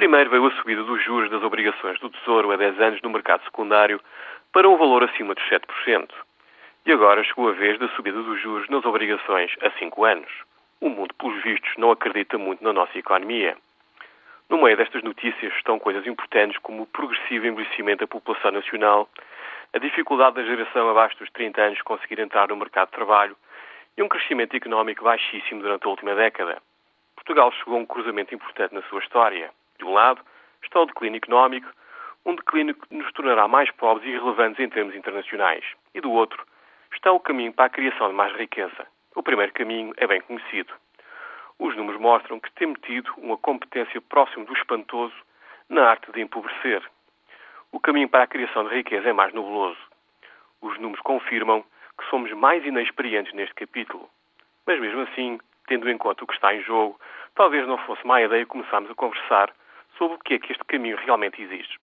Primeiro veio a subida dos juros das obrigações do Tesouro a 10 anos no mercado secundário para um valor acima dos 7%. E agora chegou a vez da subida dos juros nas obrigações a 5 anos. O mundo, pelos vistos, não acredita muito na nossa economia. No meio destas notícias estão coisas importantes como o progressivo envelhecimento da população nacional, a dificuldade da geração abaixo dos 30 anos conseguir entrar no mercado de trabalho e um crescimento económico baixíssimo durante a última década. Portugal chegou a um cruzamento importante na sua história. De um lado, está o declínio económico, um declínio que nos tornará mais pobres e irrelevantes em termos internacionais. E do outro, está o caminho para a criação de mais riqueza. O primeiro caminho é bem conhecido. Os números mostram que temos tido uma competência próxima do espantoso na arte de empobrecer. O caminho para a criação de riqueza é mais nebuloso. Os números confirmam que somos mais inexperientes neste capítulo. Mas mesmo assim, tendo em conta o que está em jogo, talvez não fosse má ideia começarmos a conversar sobre o que é que este caminho realmente exige.